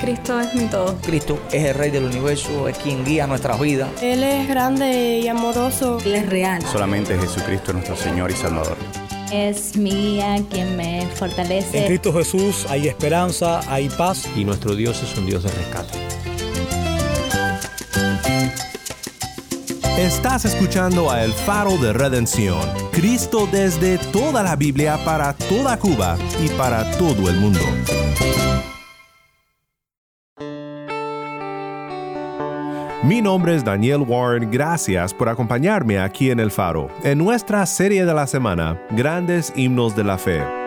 Cristo es mi todo. Cristo es el Rey del Universo, es quien guía nuestras vidas. Él es grande y amoroso. Él es real. Solamente Jesucristo es nuestro Señor y Salvador. Es mi guía quien me fortalece. En Cristo Jesús hay esperanza, hay paz. Y nuestro Dios es un Dios de rescate. Estás escuchando a El Faro de Redención, Cristo desde toda la Biblia para toda Cuba y para todo el mundo. Mi nombre es Daniel Warren, gracias por acompañarme aquí en El Faro, en nuestra serie de la semana, Grandes Himnos de la Fe.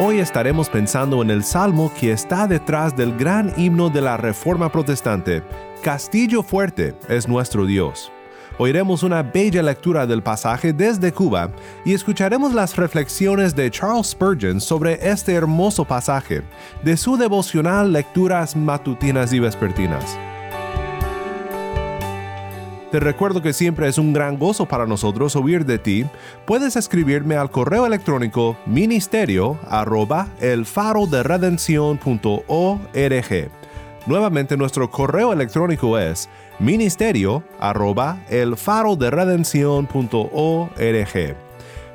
Hoy estaremos pensando en el salmo que está detrás del gran himno de la Reforma Protestante. Castillo fuerte es nuestro Dios. Oiremos una bella lectura del pasaje desde Cuba y escucharemos las reflexiones de Charles Spurgeon sobre este hermoso pasaje, de su devocional Lecturas Matutinas y Vespertinas. Te recuerdo que siempre es un gran gozo para nosotros oír de ti. Puedes escribirme al correo electrónico ministerio arroba el Nuevamente nuestro correo electrónico es ministerio arroba el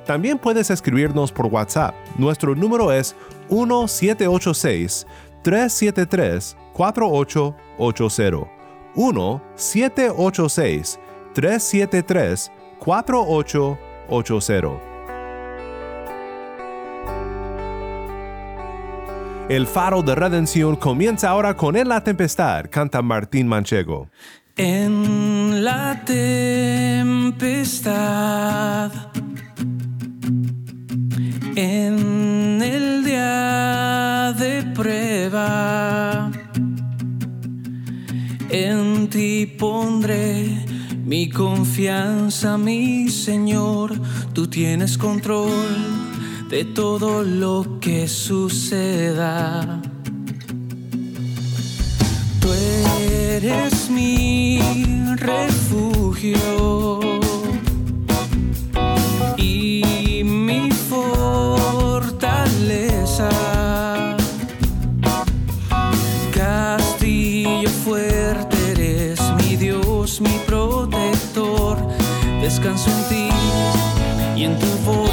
También puedes escribirnos por WhatsApp. Nuestro número es 1786 373 4880. 1-786-373-4880. El faro de redención comienza ahora con En la tempestad, canta Martín Manchego. En la tempestad, en pondré mi confianza, mi Señor. Tú tienes control de todo lo que suceda. Tú eres mi refugio descanso en ti y en tu voluntad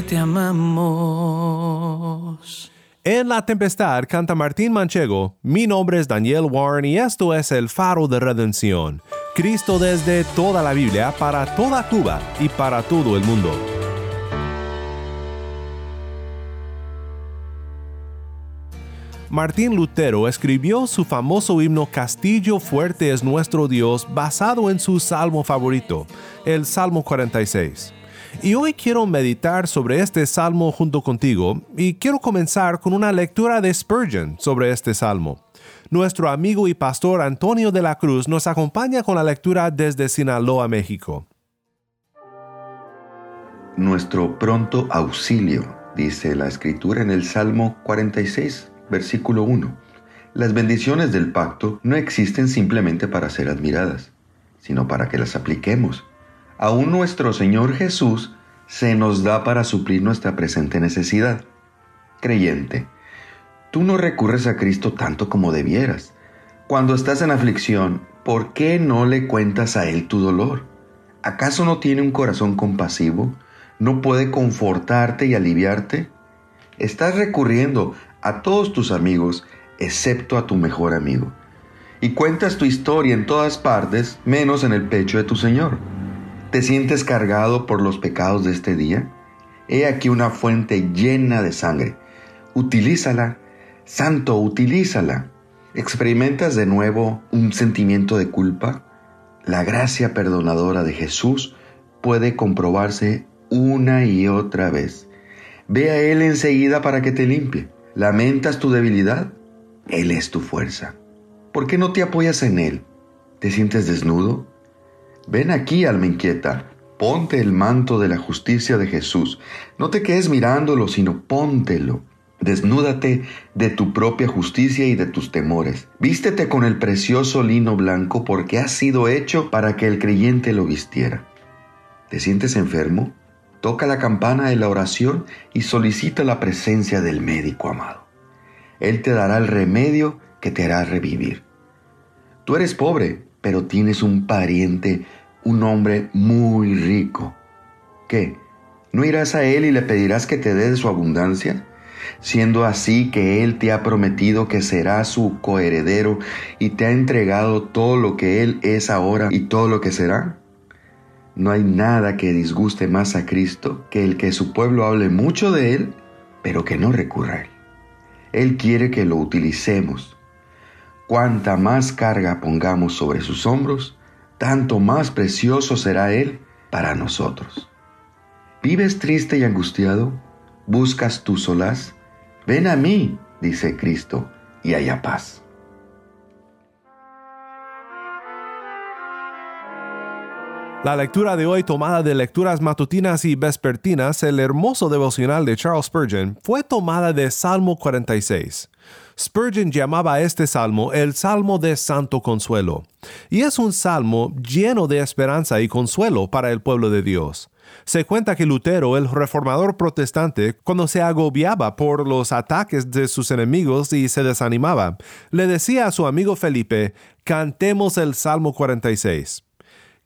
te amamos. En La Tempestad canta Martín Manchego, mi nombre es Daniel Warren y esto es el faro de redención. Cristo desde toda la Biblia, para toda Cuba y para todo el mundo. Martín Lutero escribió su famoso himno Castillo fuerte es nuestro Dios basado en su salmo favorito, el Salmo 46. Y hoy quiero meditar sobre este salmo junto contigo y quiero comenzar con una lectura de Spurgeon sobre este salmo. Nuestro amigo y pastor Antonio de la Cruz nos acompaña con la lectura desde Sinaloa, México. Nuestro pronto auxilio, dice la escritura en el Salmo 46, versículo 1. Las bendiciones del pacto no existen simplemente para ser admiradas, sino para que las apliquemos. Aún nuestro Señor Jesús se nos da para suplir nuestra presente necesidad. Creyente, tú no recurres a Cristo tanto como debieras. Cuando estás en aflicción, ¿por qué no le cuentas a Él tu dolor? ¿Acaso no tiene un corazón compasivo? ¿No puede confortarte y aliviarte? Estás recurriendo a todos tus amigos excepto a tu mejor amigo. Y cuentas tu historia en todas partes menos en el pecho de tu Señor. ¿Te sientes cargado por los pecados de este día? He aquí una fuente llena de sangre. Utilízala. Santo, utilízala. ¿Experimentas de nuevo un sentimiento de culpa? La gracia perdonadora de Jesús puede comprobarse una y otra vez. Ve a Él enseguida para que te limpie. ¿Lamentas tu debilidad? Él es tu fuerza. ¿Por qué no te apoyas en Él? ¿Te sientes desnudo? Ven aquí, alma inquieta. Ponte el manto de la justicia de Jesús. No te quedes mirándolo, sino póntelo. Desnúdate de tu propia justicia y de tus temores. Vístete con el precioso lino blanco porque ha sido hecho para que el creyente lo vistiera. ¿Te sientes enfermo? Toca la campana de la oración y solicita la presencia del médico amado. Él te dará el remedio que te hará revivir. Tú eres pobre, pero tienes un pariente, un hombre muy rico. ¿Qué? ¿No irás a él y le pedirás que te dé de su abundancia? Siendo así que Él te ha prometido que será su coheredero y te ha entregado todo lo que Él es ahora y todo lo que será. No hay nada que disguste más a Cristo que el que su pueblo hable mucho de Él, pero que no recurra a Él. Él quiere que lo utilicemos. Cuanta más carga pongamos sobre sus hombros, tanto más precioso será Él para nosotros. ¿Vives triste y angustiado? ¿Buscas tu solaz? Ven a mí, dice Cristo, y haya paz. La lectura de hoy tomada de lecturas matutinas y vespertinas, el hermoso devocional de Charles Spurgeon, fue tomada de Salmo 46. Spurgeon llamaba a este salmo el Salmo de Santo Consuelo, y es un salmo lleno de esperanza y consuelo para el pueblo de Dios. Se cuenta que Lutero, el reformador protestante, cuando se agobiaba por los ataques de sus enemigos y se desanimaba, le decía a su amigo Felipe, cantemos el Salmo 46.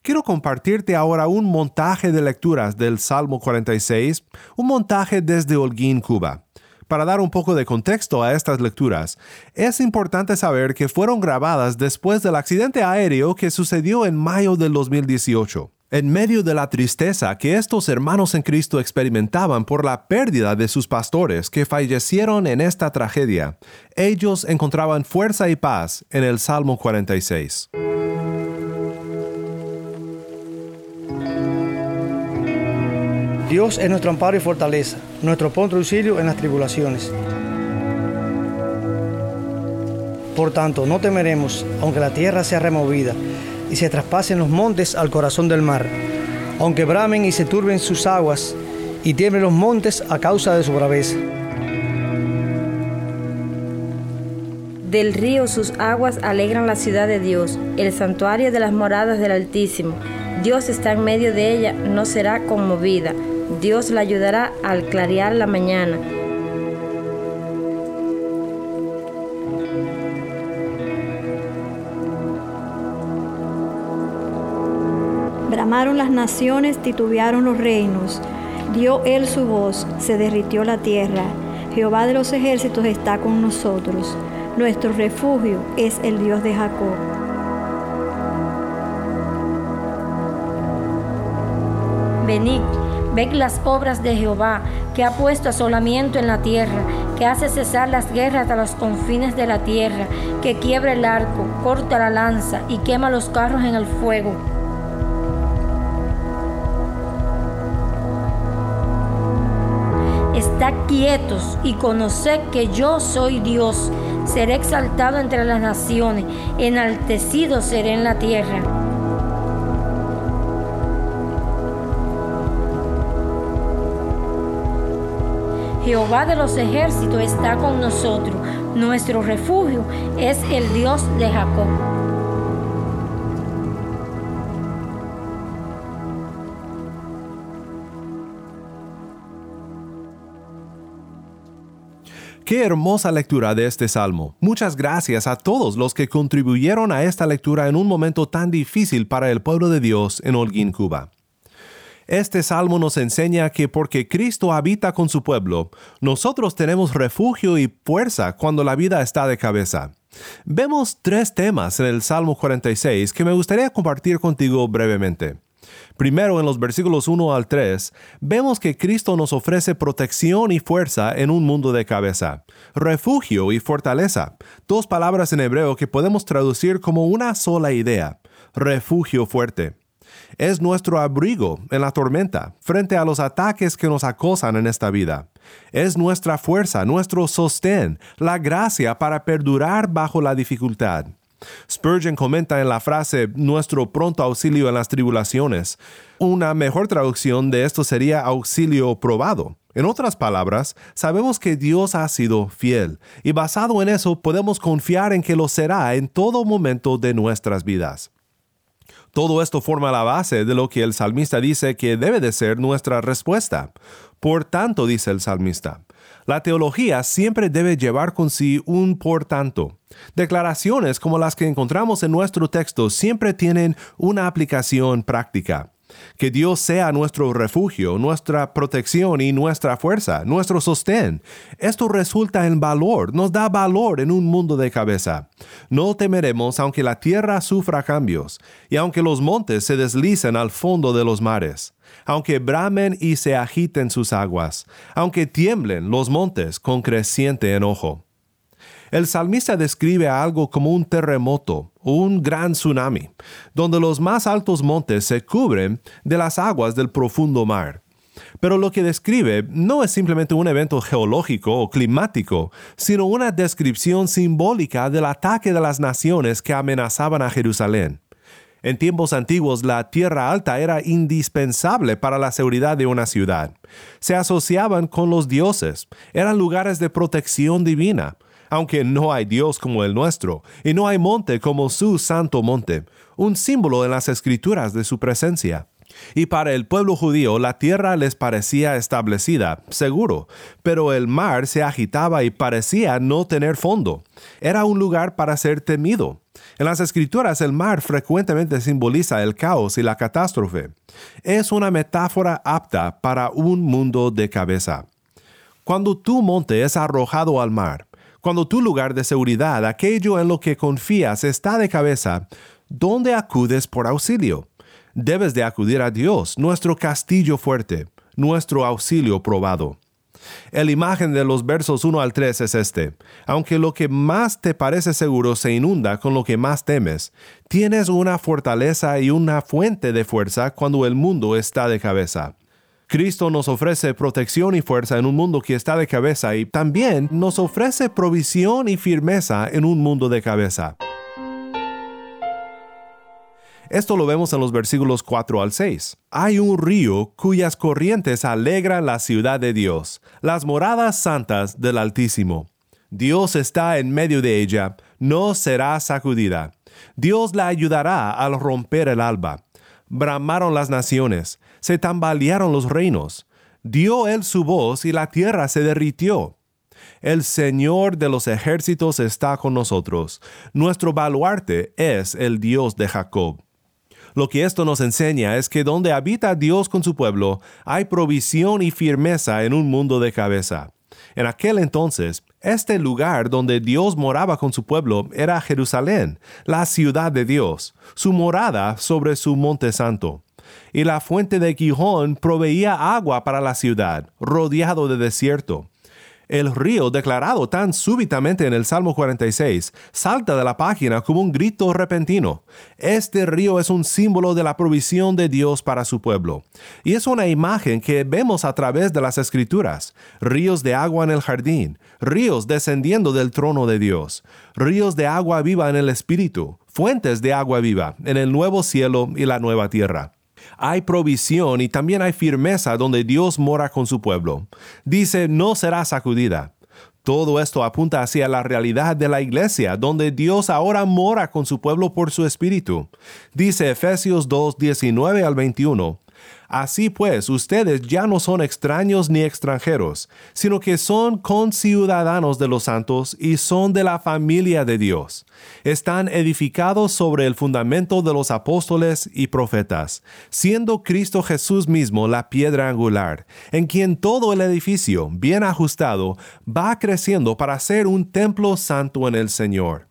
Quiero compartirte ahora un montaje de lecturas del Salmo 46, un montaje desde Holguín, Cuba. Para dar un poco de contexto a estas lecturas, es importante saber que fueron grabadas después del accidente aéreo que sucedió en mayo del 2018. En medio de la tristeza que estos hermanos en Cristo experimentaban por la pérdida de sus pastores que fallecieron en esta tragedia, ellos encontraban fuerza y paz en el Salmo 46. Dios es nuestro amparo y fortaleza, nuestro punto de auxilio en las tribulaciones. Por tanto, no temeremos, aunque la tierra sea removida y se traspasen los montes al corazón del mar, aunque bramen y se turben sus aguas y tiemblen los montes a causa de su braveza. Del río sus aguas alegran la ciudad de Dios, el santuario de las moradas del Altísimo. Dios está en medio de ella, no será conmovida. Dios la ayudará al clarear la mañana. Bramaron las naciones, titubearon los reinos. Dio él su voz, se derritió la tierra. Jehová de los ejércitos está con nosotros. Nuestro refugio es el Dios de Jacob. Venid, ved las obras de Jehová, que ha puesto asolamiento en la tierra, que hace cesar las guerras a los confines de la tierra, que quiebra el arco, corta la lanza y quema los carros en el fuego. Estad quietos y conoced que yo soy Dios. Seré exaltado entre las naciones, enaltecido seré en la tierra. Jehová de los ejércitos está con nosotros. Nuestro refugio es el Dios de Jacob. Qué hermosa lectura de este salmo. Muchas gracias a todos los que contribuyeron a esta lectura en un momento tan difícil para el pueblo de Dios en Holguín, Cuba. Este salmo nos enseña que porque Cristo habita con su pueblo, nosotros tenemos refugio y fuerza cuando la vida está de cabeza. Vemos tres temas en el Salmo 46 que me gustaría compartir contigo brevemente. Primero, en los versículos 1 al 3, vemos que Cristo nos ofrece protección y fuerza en un mundo de cabeza, refugio y fortaleza, dos palabras en hebreo que podemos traducir como una sola idea, refugio fuerte. Es nuestro abrigo en la tormenta, frente a los ataques que nos acosan en esta vida. Es nuestra fuerza, nuestro sostén, la gracia para perdurar bajo la dificultad. Spurgeon comenta en la frase nuestro pronto auxilio en las tribulaciones. Una mejor traducción de esto sería auxilio probado. En otras palabras, sabemos que Dios ha sido fiel y basado en eso podemos confiar en que lo será en todo momento de nuestras vidas. Todo esto forma la base de lo que el salmista dice que debe de ser nuestra respuesta. Por tanto, dice el salmista, la teología siempre debe llevar con sí un por tanto. Declaraciones como las que encontramos en nuestro texto siempre tienen una aplicación práctica. Que Dios sea nuestro refugio, nuestra protección y nuestra fuerza, nuestro sostén. Esto resulta en valor, nos da valor en un mundo de cabeza. No temeremos aunque la tierra sufra cambios, y aunque los montes se deslicen al fondo de los mares, aunque bramen y se agiten sus aguas, aunque tiemblen los montes con creciente enojo. El salmista describe algo como un terremoto un gran tsunami, donde los más altos montes se cubren de las aguas del profundo mar. Pero lo que describe no es simplemente un evento geológico o climático, sino una descripción simbólica del ataque de las naciones que amenazaban a Jerusalén. En tiempos antiguos la tierra alta era indispensable para la seguridad de una ciudad. Se asociaban con los dioses, eran lugares de protección divina, aunque no hay Dios como el nuestro, y no hay monte como su santo monte, un símbolo en las escrituras de su presencia. Y para el pueblo judío la tierra les parecía establecida, seguro, pero el mar se agitaba y parecía no tener fondo. Era un lugar para ser temido. En las escrituras el mar frecuentemente simboliza el caos y la catástrofe. Es una metáfora apta para un mundo de cabeza. Cuando tu monte es arrojado al mar, cuando tu lugar de seguridad, aquello en lo que confías, está de cabeza, ¿dónde acudes por auxilio? Debes de acudir a Dios, nuestro castillo fuerte, nuestro auxilio probado. El imagen de los versos 1 al 3 es este. Aunque lo que más te parece seguro se inunda con lo que más temes, tienes una fortaleza y una fuente de fuerza cuando el mundo está de cabeza. Cristo nos ofrece protección y fuerza en un mundo que está de cabeza y también nos ofrece provisión y firmeza en un mundo de cabeza. Esto lo vemos en los versículos 4 al 6. Hay un río cuyas corrientes alegran la ciudad de Dios, las moradas santas del Altísimo. Dios está en medio de ella, no será sacudida. Dios la ayudará al romper el alba. Bramaron las naciones, se tambalearon los reinos. Dio él su voz y la tierra se derritió. El Señor de los ejércitos está con nosotros. Nuestro baluarte es el Dios de Jacob. Lo que esto nos enseña es que donde habita Dios con su pueblo, hay provisión y firmeza en un mundo de cabeza. En aquel entonces, este lugar donde Dios moraba con su pueblo era Jerusalén, la ciudad de Dios, su morada sobre su monte santo. Y la fuente de Gijón proveía agua para la ciudad, rodeado de desierto. El río, declarado tan súbitamente en el Salmo 46, salta de la página como un grito repentino. Este río es un símbolo de la provisión de Dios para su pueblo. Y es una imagen que vemos a través de las escrituras. Ríos de agua en el jardín, ríos descendiendo del trono de Dios, ríos de agua viva en el Espíritu, fuentes de agua viva en el nuevo cielo y la nueva tierra hay provisión y también hay firmeza donde Dios mora con su pueblo. Dice, no será sacudida. Todo esto apunta hacia la realidad de la iglesia, donde Dios ahora mora con su pueblo por su espíritu. Dice Efesios 2, 19 al 21. Así pues, ustedes ya no son extraños ni extranjeros, sino que son conciudadanos de los santos y son de la familia de Dios. Están edificados sobre el fundamento de los apóstoles y profetas, siendo Cristo Jesús mismo la piedra angular, en quien todo el edificio, bien ajustado, va creciendo para ser un templo santo en el Señor.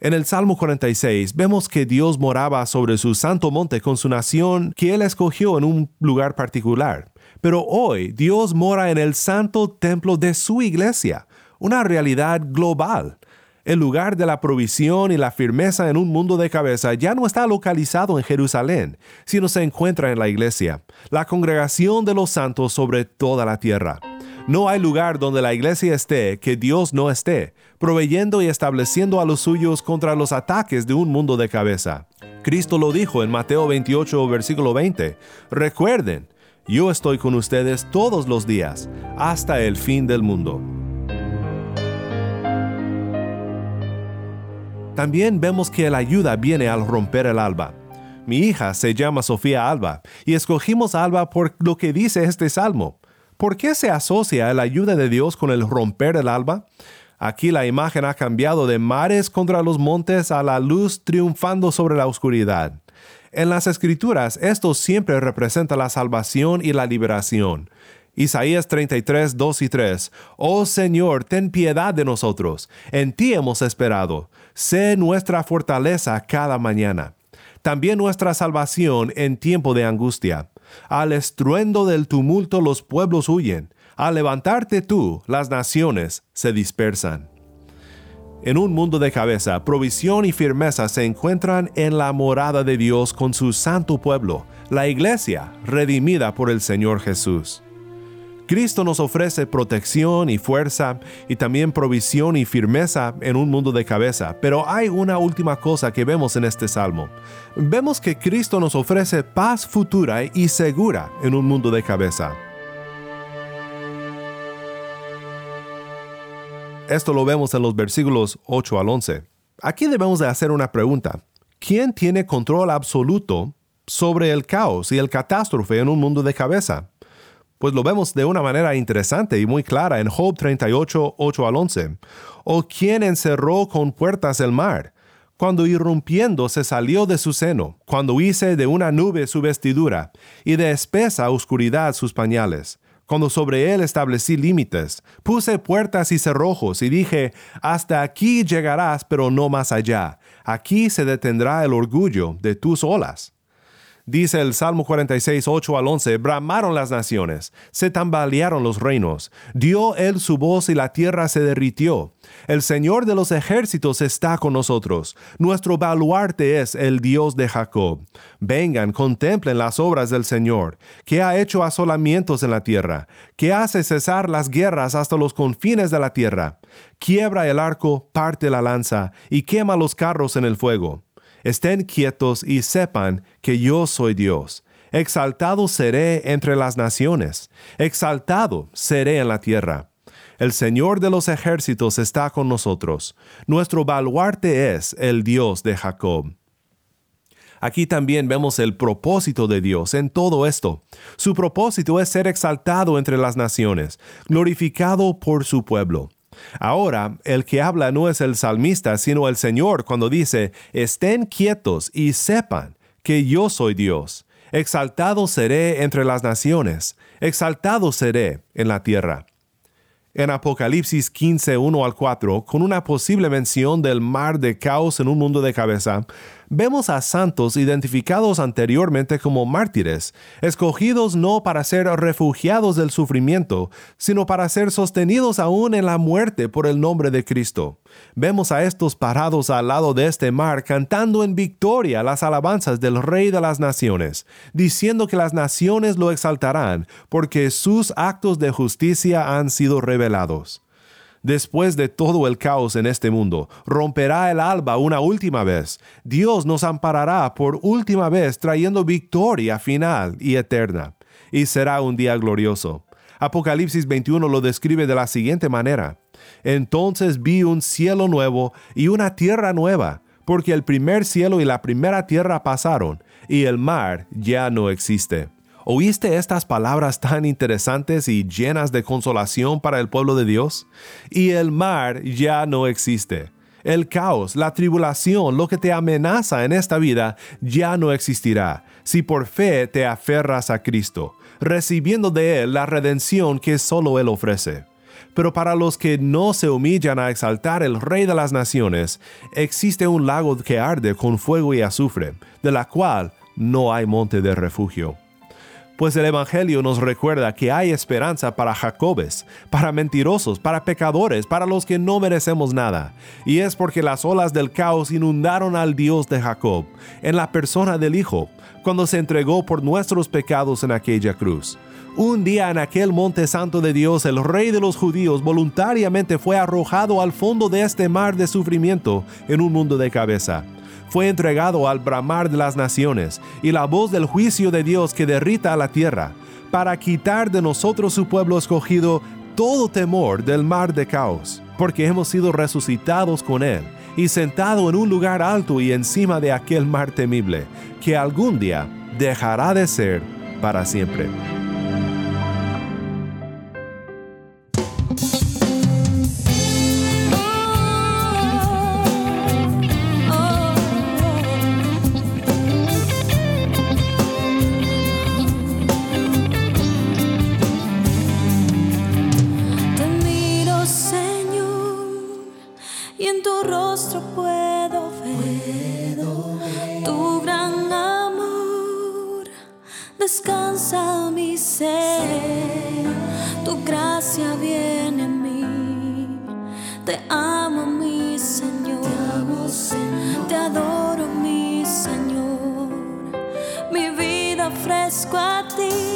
En el Salmo 46 vemos que Dios moraba sobre su santo monte con su nación que Él escogió en un lugar particular. Pero hoy Dios mora en el santo templo de su iglesia, una realidad global. El lugar de la provisión y la firmeza en un mundo de cabeza ya no está localizado en Jerusalén, sino se encuentra en la iglesia, la congregación de los santos sobre toda la tierra. No hay lugar donde la iglesia esté que Dios no esté, proveyendo y estableciendo a los suyos contra los ataques de un mundo de cabeza. Cristo lo dijo en Mateo 28, versículo 20. Recuerden, yo estoy con ustedes todos los días, hasta el fin del mundo. También vemos que la ayuda viene al romper el alba. Mi hija se llama Sofía Alba y escogimos Alba por lo que dice este salmo. ¿Por qué se asocia la ayuda de Dios con el romper el alba? Aquí la imagen ha cambiado de mares contra los montes a la luz triunfando sobre la oscuridad. En las escrituras esto siempre representa la salvación y la liberación. Isaías 33, 2 y 3. Oh Señor, ten piedad de nosotros. En ti hemos esperado. Sé nuestra fortaleza cada mañana. También nuestra salvación en tiempo de angustia. Al estruendo del tumulto los pueblos huyen. Al levantarte tú, las naciones se dispersan. En un mundo de cabeza, provisión y firmeza se encuentran en la morada de Dios con su santo pueblo, la iglesia redimida por el Señor Jesús. Cristo nos ofrece protección y fuerza y también provisión y firmeza en un mundo de cabeza. Pero hay una última cosa que vemos en este salmo. Vemos que Cristo nos ofrece paz futura y segura en un mundo de cabeza. Esto lo vemos en los versículos 8 al 11. Aquí debemos de hacer una pregunta. ¿Quién tiene control absoluto sobre el caos y el catástrofe en un mundo de cabeza? Pues lo vemos de una manera interesante y muy clara en Job 38, 8 al 11. ¿O quién encerró con puertas el mar? Cuando irrumpiendo se salió de su seno, cuando hice de una nube su vestidura, y de espesa oscuridad sus pañales. Cuando sobre él establecí límites, puse puertas y cerrojos, y dije, hasta aquí llegarás, pero no más allá. Aquí se detendrá el orgullo de tus olas. Dice el Salmo 46, 8 al 11, bramaron las naciones, se tambalearon los reinos, dio él su voz y la tierra se derritió. El Señor de los ejércitos está con nosotros, nuestro baluarte es el Dios de Jacob. Vengan, contemplen las obras del Señor, que ha hecho asolamientos en la tierra, que hace cesar las guerras hasta los confines de la tierra. Quiebra el arco, parte la lanza, y quema los carros en el fuego Estén quietos y sepan que yo soy Dios. Exaltado seré entre las naciones, exaltado seré en la tierra. El Señor de los ejércitos está con nosotros. Nuestro baluarte es el Dios de Jacob. Aquí también vemos el propósito de Dios en todo esto. Su propósito es ser exaltado entre las naciones, glorificado por su pueblo. Ahora, el que habla no es el salmista, sino el Señor cuando dice, estén quietos y sepan que yo soy Dios. Exaltado seré entre las naciones, exaltado seré en la tierra. En Apocalipsis 15, 1 al 4, con una posible mención del mar de caos en un mundo de cabeza, vemos a santos identificados anteriormente como mártires, escogidos no para ser refugiados del sufrimiento, sino para ser sostenidos aún en la muerte por el nombre de Cristo. Vemos a estos parados al lado de este mar cantando en victoria las alabanzas del Rey de las Naciones, diciendo que las naciones lo exaltarán porque sus actos de justicia han sido revelados. Después de todo el caos en este mundo, romperá el alba una última vez. Dios nos amparará por última vez trayendo victoria final y eterna. Y será un día glorioso. Apocalipsis 21 lo describe de la siguiente manera. Entonces vi un cielo nuevo y una tierra nueva, porque el primer cielo y la primera tierra pasaron, y el mar ya no existe. ¿Oíste estas palabras tan interesantes y llenas de consolación para el pueblo de Dios? Y el mar ya no existe. El caos, la tribulación, lo que te amenaza en esta vida ya no existirá si por fe te aferras a Cristo, recibiendo de Él la redención que solo Él ofrece. Pero para los que no se humillan a exaltar el Rey de las Naciones, existe un lago que arde con fuego y azufre, de la cual no hay monte de refugio pues el Evangelio nos recuerda que hay esperanza para Jacobes, para mentirosos, para pecadores, para los que no merecemos nada. Y es porque las olas del caos inundaron al Dios de Jacob, en la persona del Hijo, cuando se entregó por nuestros pecados en aquella cruz. Un día en aquel monte santo de Dios, el rey de los judíos voluntariamente fue arrojado al fondo de este mar de sufrimiento en un mundo de cabeza fue entregado al bramar de las naciones y la voz del juicio de Dios que derrita a la tierra, para quitar de nosotros su pueblo escogido todo temor del mar de caos, porque hemos sido resucitados con Él y sentado en un lugar alto y encima de aquel mar temible, que algún día dejará de ser para siempre. descansa mi ser, tu gracia viene en mí. Te amo, mi Señor, te, Señor. te adoro, mi Señor, mi vida ofrezco a ti.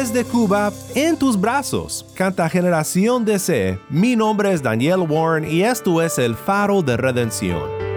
Desde Cuba, en tus brazos, canta Generación DC. Mi nombre es Daniel Warren y esto es el faro de redención.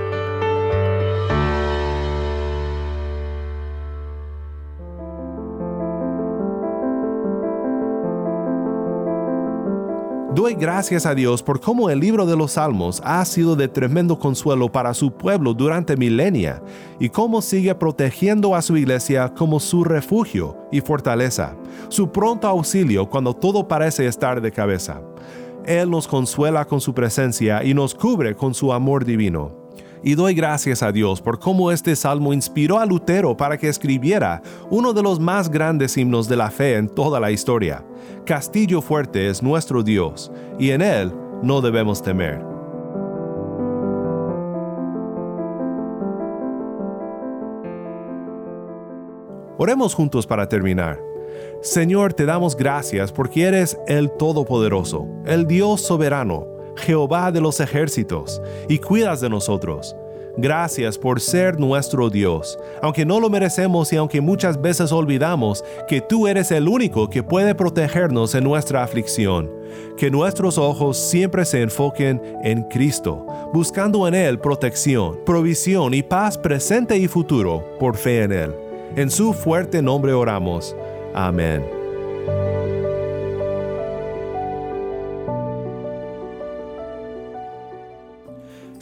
Doy gracias a Dios por cómo el libro de los Salmos ha sido de tremendo consuelo para su pueblo durante milenia y cómo sigue protegiendo a su iglesia como su refugio y fortaleza, su pronto auxilio cuando todo parece estar de cabeza. Él nos consuela con su presencia y nos cubre con su amor divino y doy gracias a Dios por cómo este salmo inspiró a Lutero para que escribiera uno de los más grandes himnos de la fe en toda la historia. Castillo fuerte es nuestro Dios, y en Él no debemos temer. Oremos juntos para terminar. Señor, te damos gracias porque eres el Todopoderoso, el Dios soberano Jehová de los ejércitos, y cuidas de nosotros. Gracias por ser nuestro Dios, aunque no lo merecemos y aunque muchas veces olvidamos que tú eres el único que puede protegernos en nuestra aflicción. Que nuestros ojos siempre se enfoquen en Cristo, buscando en Él protección, provisión y paz presente y futuro por fe en Él. En su fuerte nombre oramos. Amén.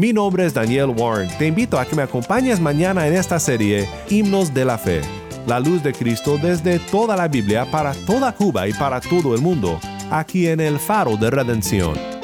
Mi nombre es Daniel Warren. Te invito a que me acompañes mañana en esta serie Himnos de la Fe. La luz de Cristo desde toda la Biblia para toda Cuba y para todo el mundo, aquí en el Faro de Redención.